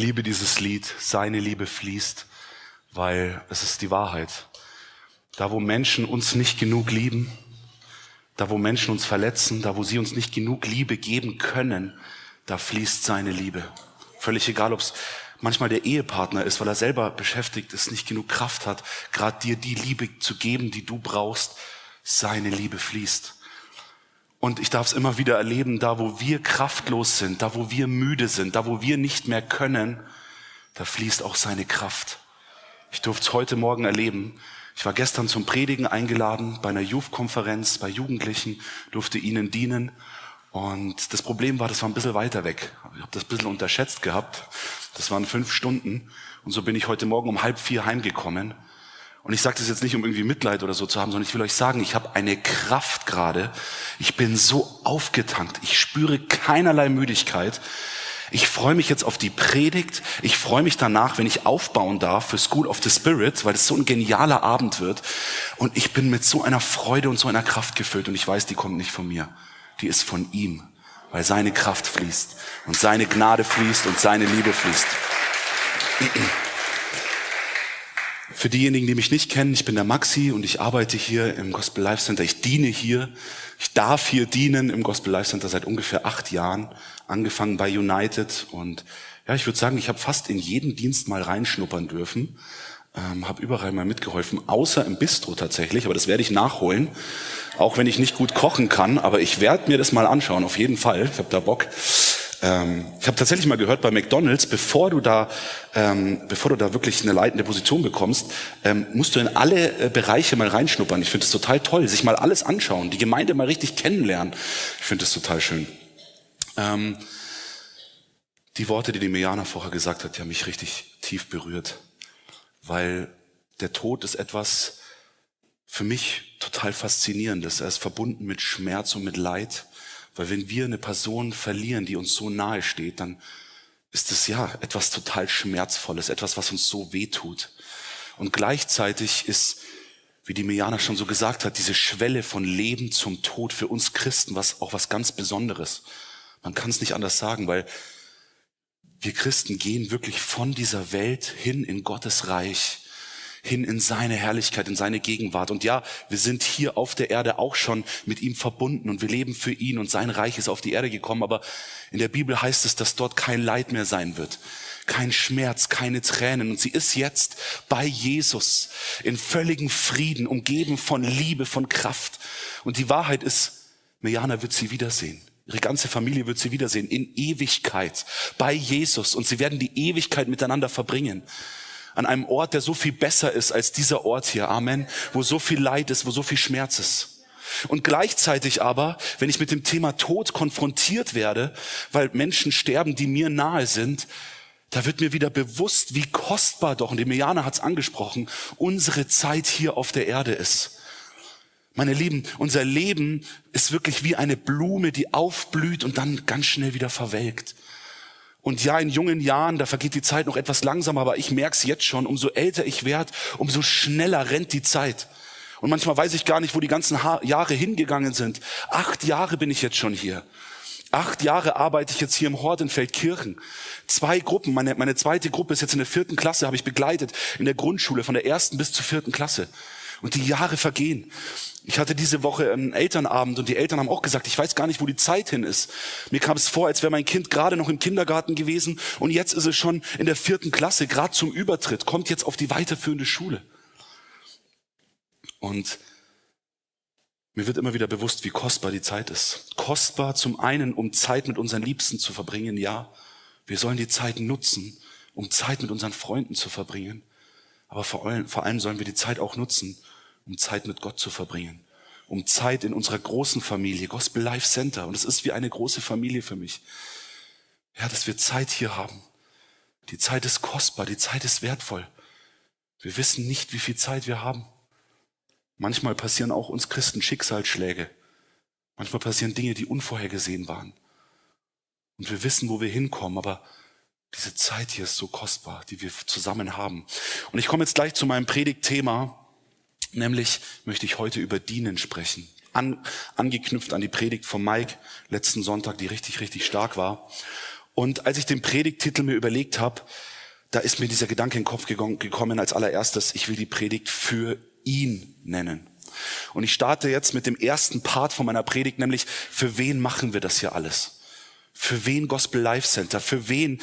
liebe dieses Lied, seine Liebe fließt, weil es ist die Wahrheit. Da, wo Menschen uns nicht genug lieben, da, wo Menschen uns verletzen, da, wo sie uns nicht genug Liebe geben können, da fließt seine Liebe. Völlig egal, ob es manchmal der Ehepartner ist, weil er selber beschäftigt ist, nicht genug Kraft hat, gerade dir die Liebe zu geben, die du brauchst, seine Liebe fließt. Und ich darf es immer wieder erleben, da wo wir kraftlos sind, da wo wir müde sind, da wo wir nicht mehr können, da fließt auch seine Kraft. Ich durfte es heute Morgen erleben. Ich war gestern zum Predigen eingeladen bei einer Youth-Konferenz, bei Jugendlichen, durfte ihnen dienen. Und das Problem war, das war ein bisschen weiter weg. Ich habe das ein bisschen unterschätzt gehabt. Das waren fünf Stunden. Und so bin ich heute Morgen um halb vier heimgekommen. Und ich sage das jetzt nicht, um irgendwie Mitleid oder so zu haben, sondern ich will euch sagen, ich habe eine Kraft gerade. Ich bin so aufgetankt. Ich spüre keinerlei Müdigkeit. Ich freue mich jetzt auf die Predigt. Ich freue mich danach, wenn ich aufbauen darf für School of the Spirit, weil es so ein genialer Abend wird. Und ich bin mit so einer Freude und so einer Kraft gefüllt. Und ich weiß, die kommt nicht von mir. Die ist von ihm, weil seine Kraft fließt und seine Gnade fließt und seine Liebe fließt. Für diejenigen, die mich nicht kennen, ich bin der Maxi und ich arbeite hier im Gospel Life Center. Ich diene hier. Ich darf hier dienen im Gospel Life Center seit ungefähr acht Jahren, angefangen bei United. Und ja, ich würde sagen, ich habe fast in jeden Dienst mal reinschnuppern dürfen. Ähm, habe überall mal mitgeholfen, außer im Bistro tatsächlich, aber das werde ich nachholen, auch wenn ich nicht gut kochen kann, aber ich werde mir das mal anschauen, auf jeden Fall, ich habe da Bock. Ähm, ich habe tatsächlich mal gehört bei McDonald's, bevor du da, ähm, bevor du da wirklich eine leitende Position bekommst, ähm, musst du in alle äh, Bereiche mal reinschnuppern. Ich finde es total toll, sich mal alles anschauen, die Gemeinde mal richtig kennenlernen. Ich finde es total schön. Ähm, die Worte, die die Mejana vorher gesagt hat, die haben mich richtig tief berührt, weil der Tod ist etwas für mich total faszinierendes. Er ist verbunden mit Schmerz und mit Leid. Weil wenn wir eine Person verlieren, die uns so nahe steht, dann ist es ja etwas total Schmerzvolles, etwas, was uns so weh tut. Und gleichzeitig ist, wie die Mejana schon so gesagt hat, diese Schwelle von Leben zum Tod für uns Christen was, auch was ganz Besonderes. Man kann es nicht anders sagen, weil wir Christen gehen wirklich von dieser Welt hin in Gottes Reich hin in seine Herrlichkeit, in seine Gegenwart. Und ja, wir sind hier auf der Erde auch schon mit ihm verbunden und wir leben für ihn und sein Reich ist auf die Erde gekommen. Aber in der Bibel heißt es, dass dort kein Leid mehr sein wird. Kein Schmerz, keine Tränen. Und sie ist jetzt bei Jesus in völligem Frieden, umgeben von Liebe, von Kraft. Und die Wahrheit ist, Mirjana wird sie wiedersehen. Ihre ganze Familie wird sie wiedersehen in Ewigkeit bei Jesus und sie werden die Ewigkeit miteinander verbringen an einem Ort, der so viel besser ist als dieser Ort hier. Amen. Wo so viel Leid ist, wo so viel Schmerz ist. Und gleichzeitig aber, wenn ich mit dem Thema Tod konfrontiert werde, weil Menschen sterben, die mir nahe sind, da wird mir wieder bewusst, wie kostbar doch, und die Mejana hat es angesprochen, unsere Zeit hier auf der Erde ist. Meine Lieben, unser Leben ist wirklich wie eine Blume, die aufblüht und dann ganz schnell wieder verwelkt. Und ja, in jungen Jahren, da vergeht die Zeit noch etwas langsamer, aber ich merke es jetzt schon, umso älter ich werde, umso schneller rennt die Zeit. Und manchmal weiß ich gar nicht, wo die ganzen ha Jahre hingegangen sind. Acht Jahre bin ich jetzt schon hier. Acht Jahre arbeite ich jetzt hier im Hort in Feldkirchen. Zwei Gruppen, meine, meine zweite Gruppe ist jetzt in der vierten Klasse, habe ich begleitet, in der Grundschule, von der ersten bis zur vierten Klasse. Und die Jahre vergehen. Ich hatte diese Woche einen Elternabend und die Eltern haben auch gesagt, ich weiß gar nicht, wo die Zeit hin ist. Mir kam es vor, als wäre mein Kind gerade noch im Kindergarten gewesen und jetzt ist es schon in der vierten Klasse, gerade zum Übertritt, kommt jetzt auf die weiterführende Schule. Und mir wird immer wieder bewusst, wie kostbar die Zeit ist. Kostbar zum einen, um Zeit mit unseren Liebsten zu verbringen, ja. Wir sollen die Zeit nutzen, um Zeit mit unseren Freunden zu verbringen. Aber vor allem, vor allem sollen wir die Zeit auch nutzen, um Zeit mit Gott zu verbringen, um Zeit in unserer großen Familie, Gospel Life Center. Und es ist wie eine große Familie für mich. Ja, dass wir Zeit hier haben. Die Zeit ist kostbar, die Zeit ist wertvoll. Wir wissen nicht, wie viel Zeit wir haben. Manchmal passieren auch uns Christen Schicksalsschläge. Manchmal passieren Dinge, die unvorhergesehen waren. Und wir wissen, wo wir hinkommen, aber diese Zeit hier ist so kostbar, die wir zusammen haben. Und ich komme jetzt gleich zu meinem Predigtthema. Nämlich möchte ich heute über Dienen sprechen. An, angeknüpft an die Predigt von Mike letzten Sonntag, die richtig, richtig stark war. Und als ich den Predigttitel mir überlegt habe, da ist mir dieser Gedanke in den Kopf gekommen als allererstes, ich will die Predigt für ihn nennen. Und ich starte jetzt mit dem ersten Part von meiner Predigt, nämlich für wen machen wir das hier alles? Für wen Gospel Life Center? Für wen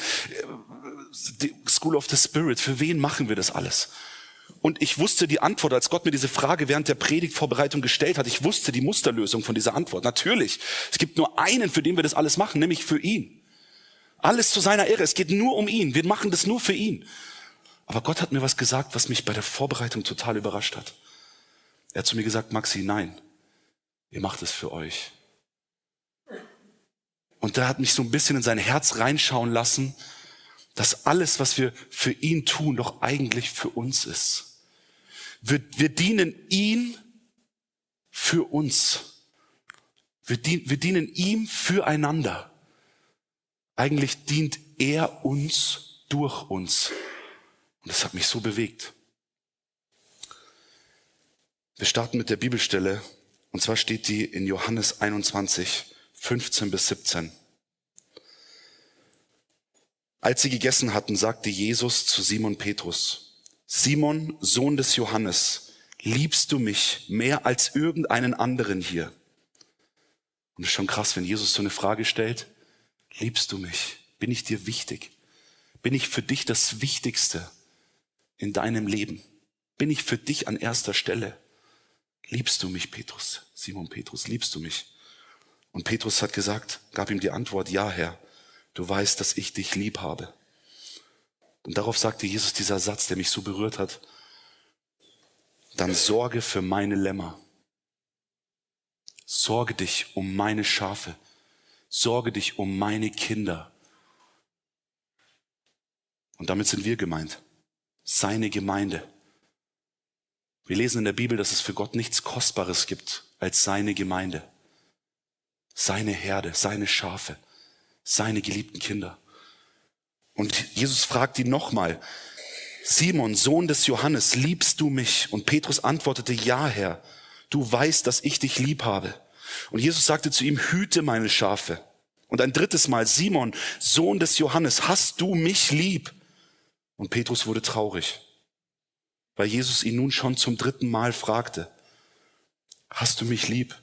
äh, School of the Spirit? Für wen machen wir das alles? Und ich wusste die Antwort, als Gott mir diese Frage während der Predigtvorbereitung gestellt hat. Ich wusste die Musterlösung von dieser Antwort. Natürlich. Es gibt nur einen, für den wir das alles machen, nämlich für ihn. Alles zu seiner Ehre. Es geht nur um ihn. Wir machen das nur für ihn. Aber Gott hat mir was gesagt, was mich bei der Vorbereitung total überrascht hat. Er hat zu mir gesagt, Maxi, nein, ihr macht es für euch. Und da hat mich so ein bisschen in sein Herz reinschauen lassen, dass alles, was wir für ihn tun, doch eigentlich für uns ist. Wir, wir dienen ihn für uns. Wir, dien, wir dienen ihm füreinander. Eigentlich dient er uns durch uns. Und das hat mich so bewegt. Wir starten mit der Bibelstelle. Und zwar steht die in Johannes 21, 15 bis 17. Als sie gegessen hatten, sagte Jesus zu Simon Petrus, Simon, Sohn des Johannes, liebst du mich mehr als irgendeinen anderen hier? Und es ist schon krass, wenn Jesus so eine Frage stellt, liebst du mich? Bin ich dir wichtig? Bin ich für dich das Wichtigste in deinem Leben? Bin ich für dich an erster Stelle? Liebst du mich, Petrus? Simon Petrus, liebst du mich? Und Petrus hat gesagt, gab ihm die Antwort, ja, Herr, du weißt, dass ich dich lieb habe. Und darauf sagte Jesus dieser Satz, der mich so berührt hat. Dann sorge für meine Lämmer. Sorge dich um meine Schafe. Sorge dich um meine Kinder. Und damit sind wir gemeint. Seine Gemeinde. Wir lesen in der Bibel, dass es für Gott nichts Kostbares gibt als seine Gemeinde. Seine Herde, seine Schafe, seine geliebten Kinder. Und Jesus fragt ihn nochmal, Simon, Sohn des Johannes, liebst du mich? Und Petrus antwortete, ja, Herr, du weißt, dass ich dich lieb habe. Und Jesus sagte zu ihm, hüte meine Schafe. Und ein drittes Mal, Simon, Sohn des Johannes, hast du mich lieb? Und Petrus wurde traurig, weil Jesus ihn nun schon zum dritten Mal fragte, hast du mich lieb?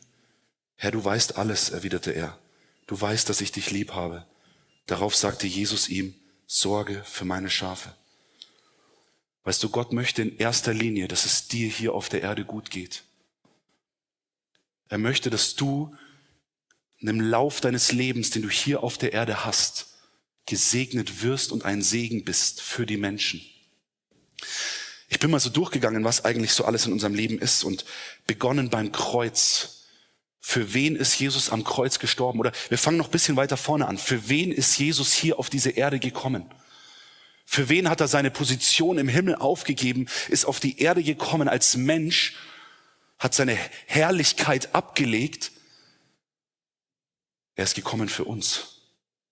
Herr, du weißt alles, erwiderte er. Du weißt, dass ich dich lieb habe. Darauf sagte Jesus ihm, Sorge für meine Schafe. Weißt du, Gott möchte in erster Linie, dass es dir hier auf der Erde gut geht. Er möchte, dass du dem Lauf deines Lebens, den du hier auf der Erde hast, gesegnet wirst und ein Segen bist für die Menschen. Ich bin mal so durchgegangen, was eigentlich so alles in unserem Leben ist und begonnen beim Kreuz für wen ist Jesus am Kreuz gestorben? Oder wir fangen noch ein bisschen weiter vorne an. Für wen ist Jesus hier auf diese Erde gekommen? Für wen hat er seine Position im Himmel aufgegeben, ist auf die Erde gekommen als Mensch, hat seine Herrlichkeit abgelegt? Er ist gekommen für uns.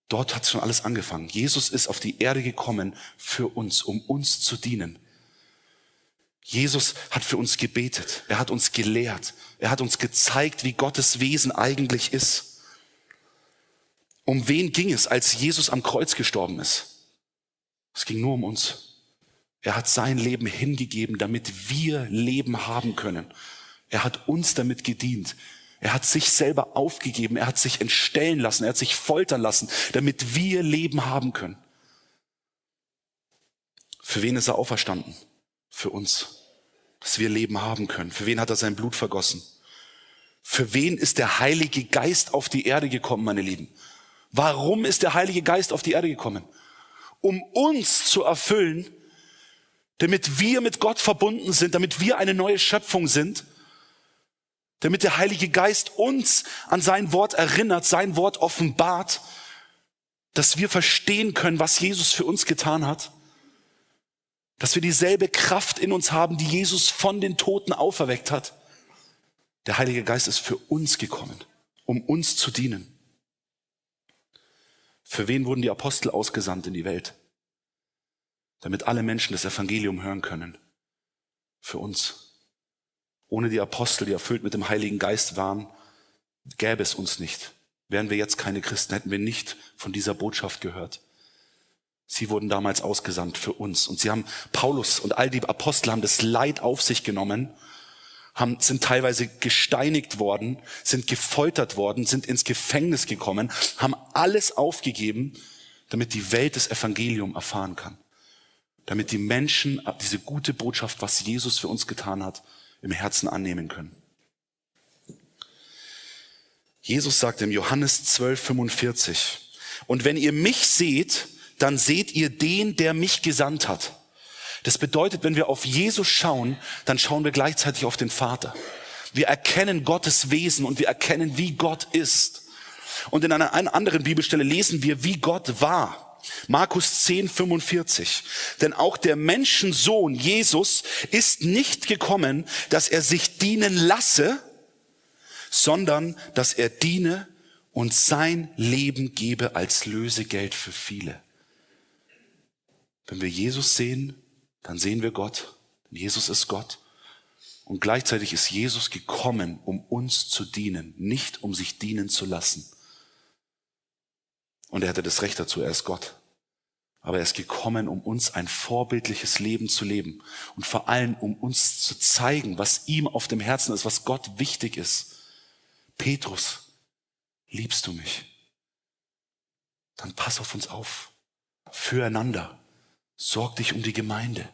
Dort hat schon alles angefangen. Jesus ist auf die Erde gekommen für uns, um uns zu dienen. Jesus hat für uns gebetet. Er hat uns gelehrt. Er hat uns gezeigt, wie Gottes Wesen eigentlich ist. Um wen ging es, als Jesus am Kreuz gestorben ist? Es ging nur um uns. Er hat sein Leben hingegeben, damit wir Leben haben können. Er hat uns damit gedient. Er hat sich selber aufgegeben. Er hat sich entstellen lassen. Er hat sich foltern lassen, damit wir Leben haben können. Für wen ist er auferstanden? Für uns, dass wir Leben haben können. Für wen hat er sein Blut vergossen? Für wen ist der Heilige Geist auf die Erde gekommen, meine Lieben? Warum ist der Heilige Geist auf die Erde gekommen? Um uns zu erfüllen, damit wir mit Gott verbunden sind, damit wir eine neue Schöpfung sind, damit der Heilige Geist uns an sein Wort erinnert, sein Wort offenbart, dass wir verstehen können, was Jesus für uns getan hat dass wir dieselbe Kraft in uns haben, die Jesus von den Toten auferweckt hat. Der Heilige Geist ist für uns gekommen, um uns zu dienen. Für wen wurden die Apostel ausgesandt in die Welt? Damit alle Menschen das Evangelium hören können. Für uns. Ohne die Apostel, die erfüllt mit dem Heiligen Geist waren, gäbe es uns nicht. wären wir jetzt keine Christen, hätten wir nicht von dieser Botschaft gehört. Sie wurden damals ausgesandt für uns und sie haben Paulus und all die Apostel haben das Leid auf sich genommen, haben, sind teilweise gesteinigt worden, sind gefoltert worden, sind ins Gefängnis gekommen, haben alles aufgegeben, damit die Welt das Evangelium erfahren kann. Damit die Menschen diese gute Botschaft, was Jesus für uns getan hat, im Herzen annehmen können. Jesus sagt im Johannes 12, 45, und wenn ihr mich seht, dann seht ihr den, der mich gesandt hat. Das bedeutet, wenn wir auf Jesus schauen, dann schauen wir gleichzeitig auf den Vater. Wir erkennen Gottes Wesen und wir erkennen, wie Gott ist. Und in einer anderen Bibelstelle lesen wir, wie Gott war. Markus 10, 45. Denn auch der Menschensohn Jesus ist nicht gekommen, dass er sich dienen lasse, sondern dass er diene und sein Leben gebe als Lösegeld für viele. Wenn wir Jesus sehen, dann sehen wir Gott. Jesus ist Gott. Und gleichzeitig ist Jesus gekommen, um uns zu dienen, nicht um sich dienen zu lassen. Und er hatte das Recht dazu, er ist Gott. Aber er ist gekommen, um uns ein vorbildliches Leben zu leben und vor allem, um uns zu zeigen, was ihm auf dem Herzen ist, was Gott wichtig ist. Petrus, liebst du mich? Dann pass auf uns auf. Füreinander. Sorg dich um die Gemeinde.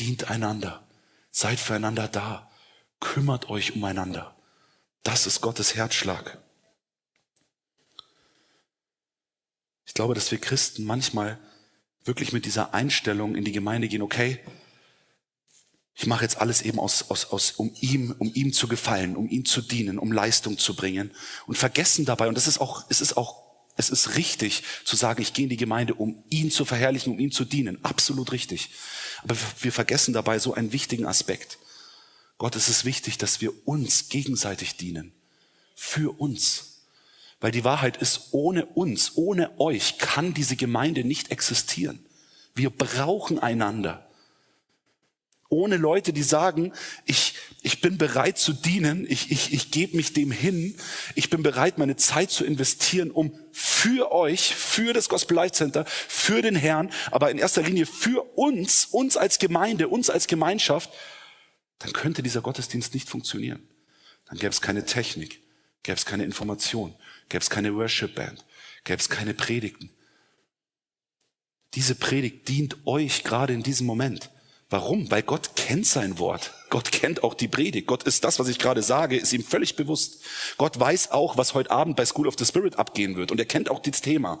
Dient einander. Seid füreinander da. Kümmert euch umeinander. Das ist Gottes Herzschlag. Ich glaube, dass wir Christen manchmal wirklich mit dieser Einstellung in die Gemeinde gehen, okay, ich mache jetzt alles eben aus, aus, aus, um ihm, um ihm zu gefallen, um ihm zu dienen, um Leistung zu bringen und vergessen dabei, und das ist auch, es ist auch, es ist richtig zu sagen, ich gehe in die Gemeinde, um ihn zu verherrlichen, um ihm zu dienen. Absolut richtig. Aber wir vergessen dabei so einen wichtigen Aspekt. Gott ist es wichtig, dass wir uns gegenseitig dienen. Für uns. Weil die Wahrheit ist, ohne uns, ohne euch kann diese Gemeinde nicht existieren. Wir brauchen einander. Ohne Leute, die sagen, ich, ich bin bereit zu dienen, ich, ich, ich gebe mich dem hin, ich bin bereit, meine Zeit zu investieren, um für euch, für das Gospel Life Center, für den Herrn, aber in erster Linie für uns, uns als Gemeinde, uns als Gemeinschaft, dann könnte dieser Gottesdienst nicht funktionieren. Dann gäbe es keine Technik, gäbe es keine Information, gäbe es keine Worship Band, gäbe es keine Predigten. Diese Predigt dient euch gerade in diesem Moment. Warum? Weil Gott kennt sein Wort. Gott kennt auch die Predigt. Gott ist das, was ich gerade sage, ist ihm völlig bewusst. Gott weiß auch, was heute Abend bei School of the Spirit abgehen wird. Und er kennt auch das Thema.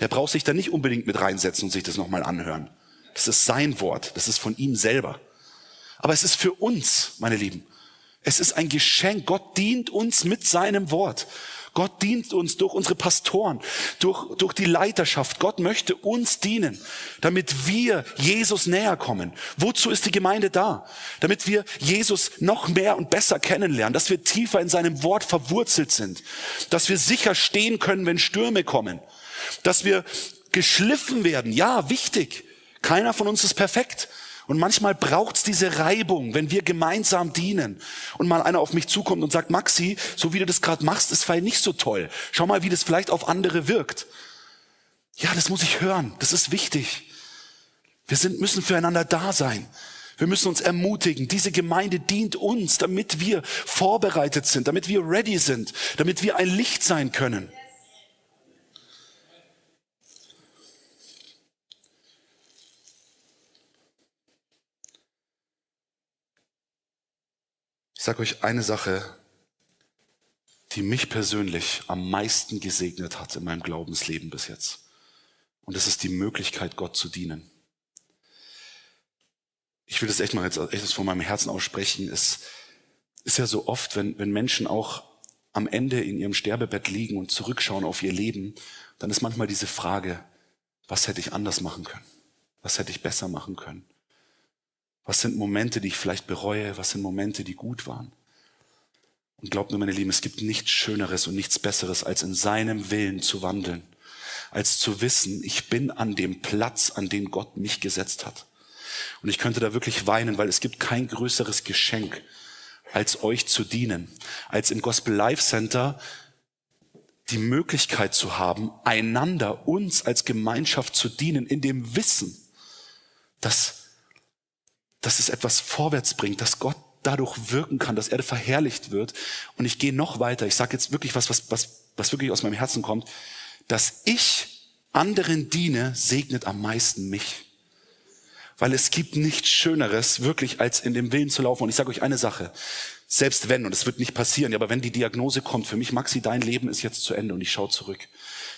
Der braucht sich da nicht unbedingt mit reinsetzen und sich das nochmal anhören. Das ist sein Wort. Das ist von ihm selber. Aber es ist für uns, meine Lieben. Es ist ein Geschenk. Gott dient uns mit seinem Wort. Gott dient uns durch unsere Pastoren, durch, durch die Leiterschaft. Gott möchte uns dienen, damit wir Jesus näher kommen. Wozu ist die Gemeinde da? Damit wir Jesus noch mehr und besser kennenlernen, dass wir tiefer in seinem Wort verwurzelt sind, dass wir sicher stehen können, wenn Stürme kommen, dass wir geschliffen werden. Ja, wichtig. Keiner von uns ist perfekt. Und manchmal braucht's diese Reibung, wenn wir gemeinsam dienen und mal einer auf mich zukommt und sagt, Maxi, so wie du das gerade machst, ist vielleicht nicht so toll. Schau mal, wie das vielleicht auf andere wirkt. Ja, das muss ich hören. Das ist wichtig. Wir sind, müssen füreinander da sein. Wir müssen uns ermutigen. Diese Gemeinde dient uns, damit wir vorbereitet sind, damit wir ready sind, damit wir ein Licht sein können. Ich sage euch eine Sache, die mich persönlich am meisten gesegnet hat in meinem Glaubensleben bis jetzt. Und das ist die Möglichkeit, Gott zu dienen. Ich will das echt mal jetzt echt von meinem Herzen aussprechen. Es ist ja so oft, wenn, wenn Menschen auch am Ende in ihrem Sterbebett liegen und zurückschauen auf ihr Leben, dann ist manchmal diese Frage, was hätte ich anders machen können? Was hätte ich besser machen können? Was sind Momente, die ich vielleicht bereue? Was sind Momente, die gut waren? Und glaubt mir, meine Lieben, es gibt nichts Schöneres und nichts Besseres, als in seinem Willen zu wandeln, als zu wissen, ich bin an dem Platz, an den Gott mich gesetzt hat. Und ich könnte da wirklich weinen, weil es gibt kein größeres Geschenk, als euch zu dienen, als im Gospel Life Center die Möglichkeit zu haben, einander, uns als Gemeinschaft zu dienen, in dem Wissen, dass, dass es etwas vorwärts bringt, dass Gott dadurch wirken kann, dass er verherrlicht wird. Und ich gehe noch weiter. Ich sage jetzt wirklich was, was, was, was wirklich aus meinem Herzen kommt. Dass ich anderen diene, segnet am meisten mich. Weil es gibt nichts Schöneres, wirklich, als in dem Willen zu laufen. Und ich sage euch eine Sache. Selbst wenn, und es wird nicht passieren, aber wenn die Diagnose kommt, für mich, Maxi, dein Leben ist jetzt zu Ende und ich schaue zurück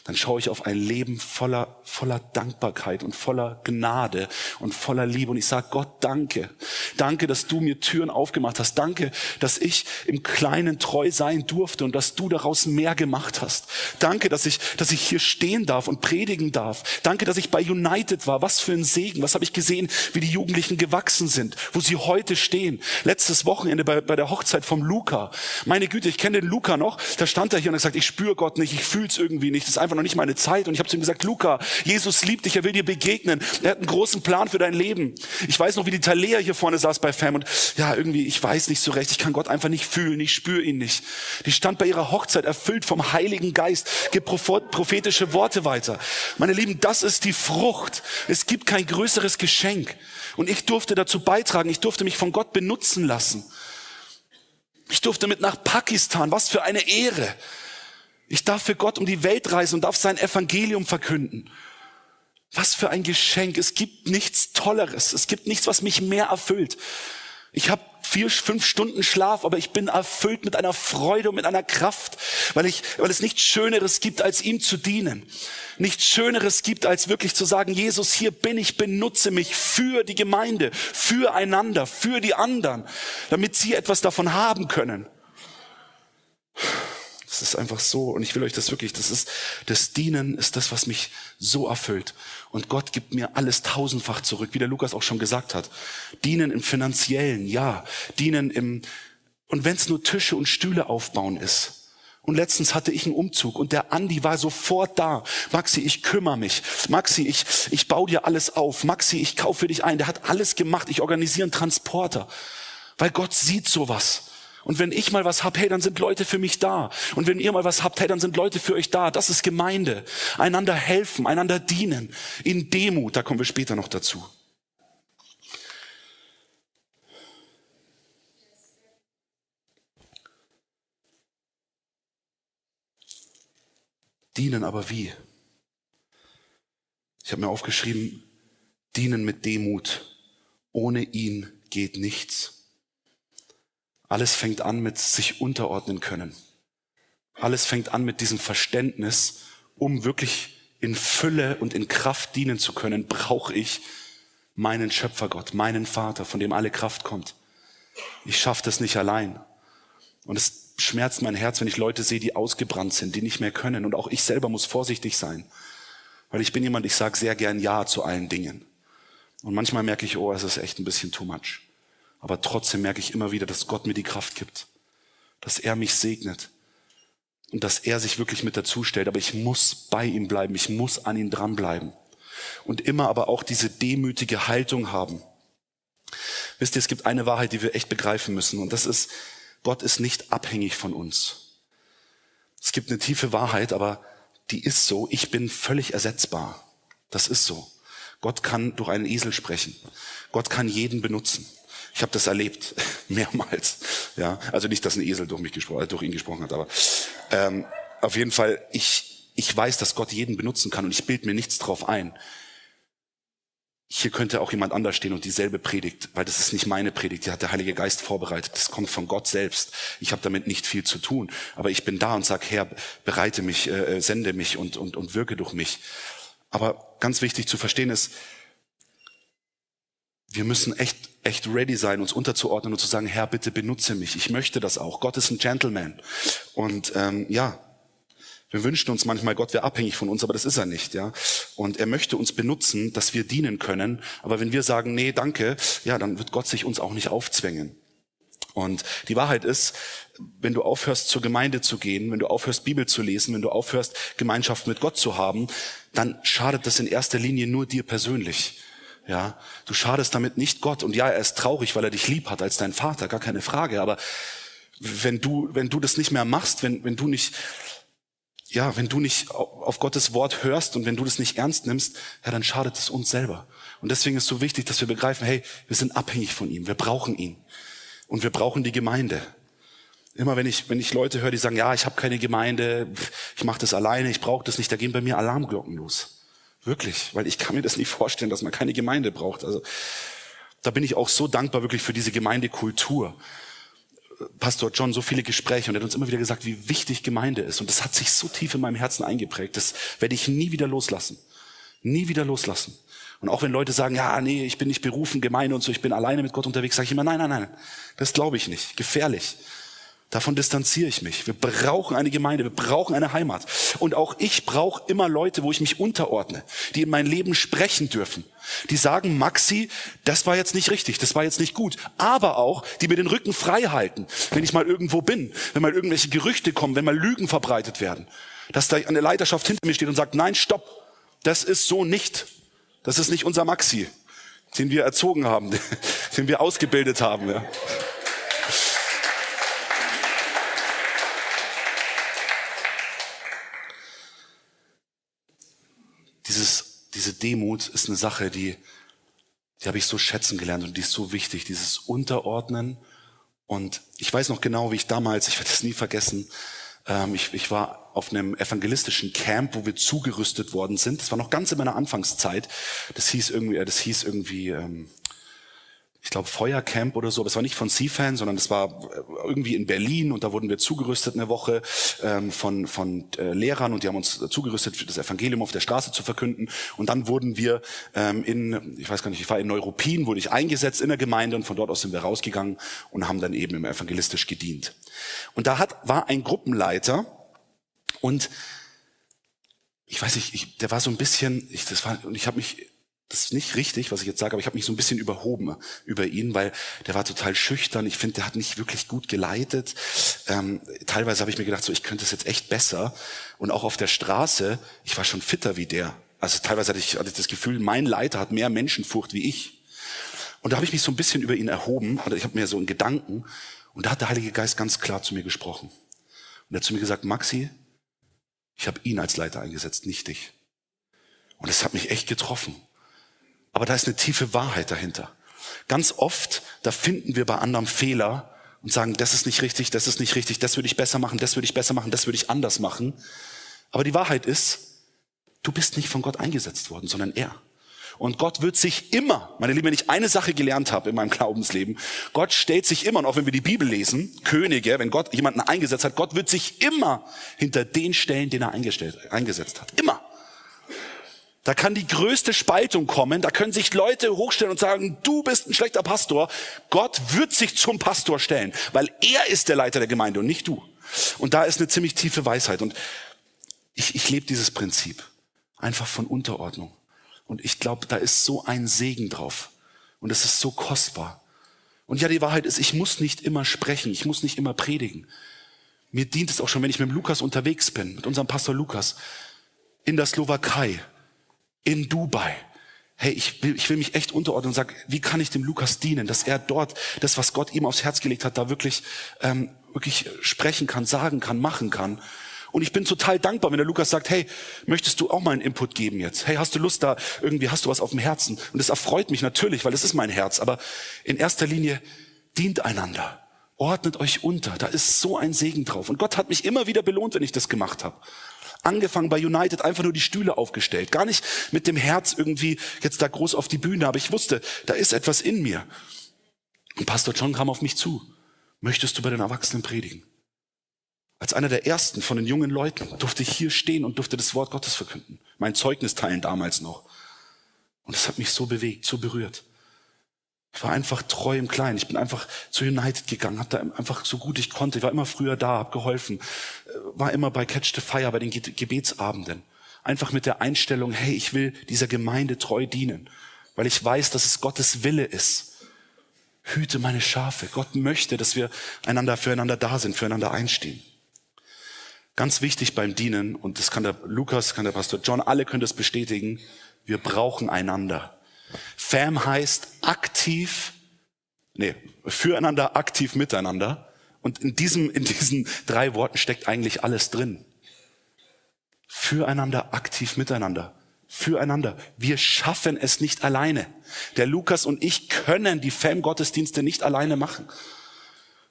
dann schaue ich auf ein Leben voller, voller Dankbarkeit und voller Gnade und voller Liebe. Und ich sage Gott, danke. Danke, dass du mir Türen aufgemacht hast. Danke, dass ich im Kleinen treu sein durfte und dass du daraus mehr gemacht hast. Danke, dass ich, dass ich hier stehen darf und predigen darf. Danke, dass ich bei United war. Was für ein Segen. Was habe ich gesehen, wie die Jugendlichen gewachsen sind, wo sie heute stehen. Letztes Wochenende bei, bei der Hochzeit vom Luca. Meine Güte, ich kenne den Luca noch. Da stand er hier und hat gesagt, ich spüre Gott nicht, ich fühle es irgendwie nicht. Das ist einfach noch nicht meine Zeit. Und ich habe zu ihm gesagt, Luca, Jesus liebt dich, er will dir begegnen. Er hat einen großen Plan für dein Leben. Ich weiß noch, wie die Talea hier vorne saß bei Fam und ja, irgendwie, ich weiß nicht so recht, ich kann Gott einfach nicht fühlen, ich spüre ihn nicht. Die stand bei ihrer Hochzeit erfüllt vom Heiligen Geist, gibt prophetische Worte weiter. Meine Lieben, das ist die Frucht. Es gibt kein größeres Geschenk. Und ich durfte dazu beitragen, ich durfte mich von Gott benutzen lassen. Ich durfte mit nach Pakistan, was für eine Ehre. Ich darf für Gott um die Welt reisen und darf sein Evangelium verkünden. Was für ein Geschenk. Es gibt nichts Tolleres. Es gibt nichts, was mich mehr erfüllt. Ich habe vier, fünf Stunden Schlaf, aber ich bin erfüllt mit einer Freude und mit einer Kraft, weil, ich, weil es nichts Schöneres gibt, als ihm zu dienen. Nichts Schöneres gibt, als wirklich zu sagen, Jesus, hier bin ich, benutze mich für die Gemeinde, für einander, für die anderen, damit sie etwas davon haben können. Das ist einfach so. Und ich will euch das wirklich, das ist, das Dienen ist das, was mich so erfüllt. Und Gott gibt mir alles tausendfach zurück, wie der Lukas auch schon gesagt hat. Dienen im finanziellen, ja. Dienen im, und wenn es nur Tische und Stühle aufbauen ist. Und letztens hatte ich einen Umzug und der Andi war sofort da. Maxi, ich kümmere mich. Maxi, ich, ich baue dir alles auf. Maxi, ich kaufe dich ein. Der hat alles gemacht. Ich organisiere einen Transporter. Weil Gott sieht sowas. Und wenn ich mal was hab, hey, dann sind Leute für mich da. Und wenn ihr mal was habt, hey, dann sind Leute für euch da. Das ist Gemeinde. Einander helfen, einander dienen. In Demut, da kommen wir später noch dazu. Dienen aber wie? Ich habe mir aufgeschrieben, dienen mit Demut. Ohne ihn geht nichts. Alles fängt an mit sich unterordnen können. Alles fängt an mit diesem Verständnis, um wirklich in Fülle und in Kraft dienen zu können, brauche ich meinen Schöpfergott, meinen Vater, von dem alle Kraft kommt. Ich schaffe das nicht allein. Und es schmerzt mein Herz, wenn ich Leute sehe, die ausgebrannt sind, die nicht mehr können. Und auch ich selber muss vorsichtig sein. Weil ich bin jemand, ich sage sehr gern Ja zu allen Dingen. Und manchmal merke ich, oh, es ist echt ein bisschen too much. Aber trotzdem merke ich immer wieder, dass Gott mir die Kraft gibt, dass er mich segnet und dass er sich wirklich mit dazu stellt. Aber ich muss bei ihm bleiben, ich muss an ihn dranbleiben und immer aber auch diese demütige Haltung haben. Wisst ihr, es gibt eine Wahrheit, die wir echt begreifen müssen und das ist, Gott ist nicht abhängig von uns. Es gibt eine tiefe Wahrheit, aber die ist so, ich bin völlig ersetzbar. Das ist so. Gott kann durch einen Esel sprechen. Gott kann jeden benutzen. Ich habe das erlebt, mehrmals. Ja, also nicht, dass ein Esel durch mich gesprochen, äh, durch ihn gesprochen hat, aber ähm, auf jeden Fall, ich, ich weiß, dass Gott jeden benutzen kann und ich bild mir nichts drauf ein. Hier könnte auch jemand anders stehen und dieselbe Predigt, weil das ist nicht meine Predigt, die hat der Heilige Geist vorbereitet. Das kommt von Gott selbst. Ich habe damit nicht viel zu tun, aber ich bin da und sag, Herr, bereite mich, äh, sende mich und, und, und wirke durch mich. Aber ganz wichtig zu verstehen ist, wir müssen echt, echt ready sein, uns unterzuordnen und zu sagen, Herr, bitte benutze mich. Ich möchte das auch. Gott ist ein Gentleman. Und ähm, ja, wir wünschen uns manchmal, Gott wäre abhängig von uns, aber das ist er nicht, ja. Und er möchte uns benutzen, dass wir dienen können. Aber wenn wir sagen, nee, danke, ja, dann wird Gott sich uns auch nicht aufzwängen. Und die Wahrheit ist, wenn du aufhörst, zur Gemeinde zu gehen, wenn du aufhörst, Bibel zu lesen, wenn du aufhörst, Gemeinschaft mit Gott zu haben, dann schadet das in erster Linie nur dir persönlich. Ja, du schadest damit nicht Gott. Und ja, er ist traurig, weil er dich lieb hat als dein Vater, gar keine Frage. Aber wenn du, wenn du das nicht mehr machst, wenn, wenn du nicht, ja, wenn du nicht auf Gottes Wort hörst und wenn du das nicht ernst nimmst, ja, dann schadet es uns selber. Und deswegen ist so wichtig, dass wir begreifen, hey, wir sind abhängig von ihm, wir brauchen ihn. Und wir brauchen die Gemeinde. Immer wenn ich, wenn ich Leute höre, die sagen, ja, ich habe keine Gemeinde, ich mache das alleine, ich brauche das nicht, da gehen bei mir Alarmglocken los. Wirklich, weil ich kann mir das nicht vorstellen, dass man keine Gemeinde braucht. Also da bin ich auch so dankbar wirklich für diese Gemeindekultur. Pastor John so viele Gespräche und er hat uns immer wieder gesagt, wie wichtig Gemeinde ist. Und das hat sich so tief in meinem Herzen eingeprägt. Das werde ich nie wieder loslassen. Nie wieder loslassen. Und auch wenn Leute sagen, ja, nee, ich bin nicht berufen, Gemeinde und so, ich bin alleine mit Gott unterwegs, sage ich immer, nein, nein, nein, das glaube ich nicht. Gefährlich. Davon distanziere ich mich. Wir brauchen eine Gemeinde, wir brauchen eine Heimat. Und auch ich brauche immer Leute, wo ich mich unterordne, die in mein Leben sprechen dürfen. Die sagen, Maxi, das war jetzt nicht richtig, das war jetzt nicht gut. Aber auch, die mir den Rücken frei halten, wenn ich mal irgendwo bin, wenn mal irgendwelche Gerüchte kommen, wenn mal Lügen verbreitet werden. Dass da eine Leiterschaft hinter mir steht und sagt, nein, stopp, das ist so nicht. Das ist nicht unser Maxi, den wir erzogen haben, den wir ausgebildet haben. Ja. Dieses, diese Demut ist eine Sache, die, die habe ich so schätzen gelernt und die ist so wichtig, dieses Unterordnen. Und ich weiß noch genau, wie ich damals, ich werde das nie vergessen, ähm, ich, ich war auf einem evangelistischen Camp, wo wir zugerüstet worden sind. Das war noch ganz in meiner Anfangszeit. Das hieß irgendwie, äh, das hieß irgendwie, ähm, ich glaube, Feuercamp oder so, aber es war nicht von CFAN, sondern es war äh, irgendwie in Berlin und da wurden wir zugerüstet eine Woche ähm, von, von äh, Lehrern und die haben uns zugerüstet, das Evangelium auf der Straße zu verkünden. Und dann wurden wir ähm, in, ich weiß gar nicht, ich war in Neuruppin, wurde ich eingesetzt in der Gemeinde und von dort aus sind wir rausgegangen und haben dann eben im evangelistisch gedient. Und da hat, war ein Gruppenleiter und ich weiß nicht, ich, der war so ein bisschen, ich, das war, und ich habe mich das ist nicht richtig, was ich jetzt sage, aber ich habe mich so ein bisschen überhoben über ihn, weil der war total schüchtern. Ich finde, der hat nicht wirklich gut geleitet. Ähm, teilweise habe ich mir gedacht, so ich könnte es jetzt echt besser. Und auch auf der Straße, ich war schon fitter wie der. Also teilweise hatte ich, hatte ich das Gefühl, mein Leiter hat mehr Menschenfurcht wie ich. Und da habe ich mich so ein bisschen über ihn erhoben. Oder ich habe mir so einen Gedanken. Und da hat der Heilige Geist ganz klar zu mir gesprochen. Und er hat zu mir gesagt, Maxi, ich habe ihn als Leiter eingesetzt, nicht dich. Und das hat mich echt getroffen. Aber da ist eine tiefe Wahrheit dahinter. Ganz oft, da finden wir bei anderen Fehler und sagen, das ist nicht richtig, das ist nicht richtig, das würde ich besser machen, das würde ich besser machen, das würde ich anders machen. Aber die Wahrheit ist, du bist nicht von Gott eingesetzt worden, sondern er. Und Gott wird sich immer, meine Lieben, wenn ich eine Sache gelernt habe in meinem Glaubensleben, Gott stellt sich immer, und auch wenn wir die Bibel lesen, Könige, wenn Gott jemanden eingesetzt hat, Gott wird sich immer hinter den stellen, den er eingestellt, eingesetzt hat. Immer. Da kann die größte Spaltung kommen. Da können sich Leute hochstellen und sagen, du bist ein schlechter Pastor. Gott wird sich zum Pastor stellen, weil er ist der Leiter der Gemeinde und nicht du. Und da ist eine ziemlich tiefe Weisheit. Und ich, ich lebe dieses Prinzip einfach von Unterordnung. Und ich glaube, da ist so ein Segen drauf. Und es ist so kostbar. Und ja, die Wahrheit ist, ich muss nicht immer sprechen, ich muss nicht immer predigen. Mir dient es auch schon, wenn ich mit dem Lukas unterwegs bin, mit unserem Pastor Lukas, in der Slowakei, in Dubai. Hey, ich will, ich will mich echt unterordnen und sag, wie kann ich dem Lukas dienen, dass er dort das, was Gott ihm aufs Herz gelegt hat, da wirklich, ähm, wirklich sprechen kann, sagen kann, machen kann. Und ich bin total dankbar, wenn der Lukas sagt, hey, möchtest du auch mal einen Input geben jetzt? Hey, hast du Lust da, irgendwie hast du was auf dem Herzen? Und das erfreut mich natürlich, weil es ist mein Herz. Aber in erster Linie dient einander. Ordnet euch unter. Da ist so ein Segen drauf. Und Gott hat mich immer wieder belohnt, wenn ich das gemacht habe angefangen bei United, einfach nur die Stühle aufgestellt. Gar nicht mit dem Herz irgendwie jetzt da groß auf die Bühne, aber ich wusste, da ist etwas in mir. Und Pastor John kam auf mich zu. Möchtest du bei den Erwachsenen predigen? Als einer der ersten von den jungen Leuten durfte ich hier stehen und durfte das Wort Gottes verkünden. Mein Zeugnis teilen damals noch. Und es hat mich so bewegt, so berührt. Ich war einfach treu im Kleinen. Ich bin einfach zu United gegangen, habe da einfach so gut ich konnte. Ich war immer früher da, habe geholfen, äh, war immer bei Catch the Fire, bei den Gebetsabenden. Einfach mit der Einstellung, hey, ich will dieser Gemeinde treu dienen, weil ich weiß, dass es Gottes Wille ist. Hüte meine Schafe. Gott möchte, dass wir einander füreinander da sind, füreinander einstehen. Ganz wichtig beim Dienen, und das kann der Lukas, kann der Pastor John, alle können das bestätigen, wir brauchen einander. Fam heißt aktiv, nee, füreinander, aktiv miteinander. Und in diesem, in diesen drei Worten steckt eigentlich alles drin. Füreinander, aktiv miteinander. Füreinander. Wir schaffen es nicht alleine. Der Lukas und ich können die Fam-Gottesdienste nicht alleine machen.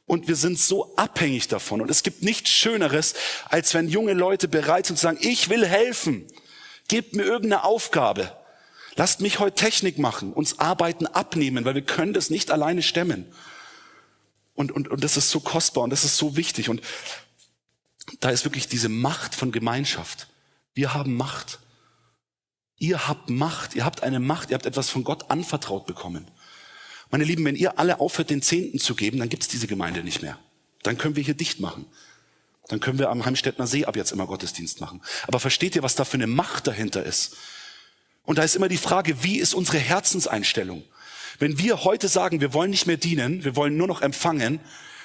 Und wir sind so abhängig davon. Und es gibt nichts Schöneres, als wenn junge Leute bereit sind zu sagen, ich will helfen. Gebt mir irgendeine Aufgabe. Lasst mich heute Technik machen, uns Arbeiten abnehmen, weil wir können das nicht alleine stemmen. Und, und, und das ist so kostbar und das ist so wichtig. Und da ist wirklich diese Macht von Gemeinschaft. Wir haben Macht. Ihr habt Macht. Ihr habt eine Macht. Ihr habt etwas von Gott anvertraut bekommen. Meine Lieben, wenn ihr alle aufhört, den Zehnten zu geben, dann gibt's diese Gemeinde nicht mehr. Dann können wir hier dicht machen. Dann können wir am Heimstädtner See ab jetzt immer Gottesdienst machen. Aber versteht ihr, was da für eine Macht dahinter ist? Und da ist immer die Frage, wie ist unsere Herzenseinstellung? Wenn wir heute sagen, wir wollen nicht mehr dienen, wir wollen nur noch empfangen,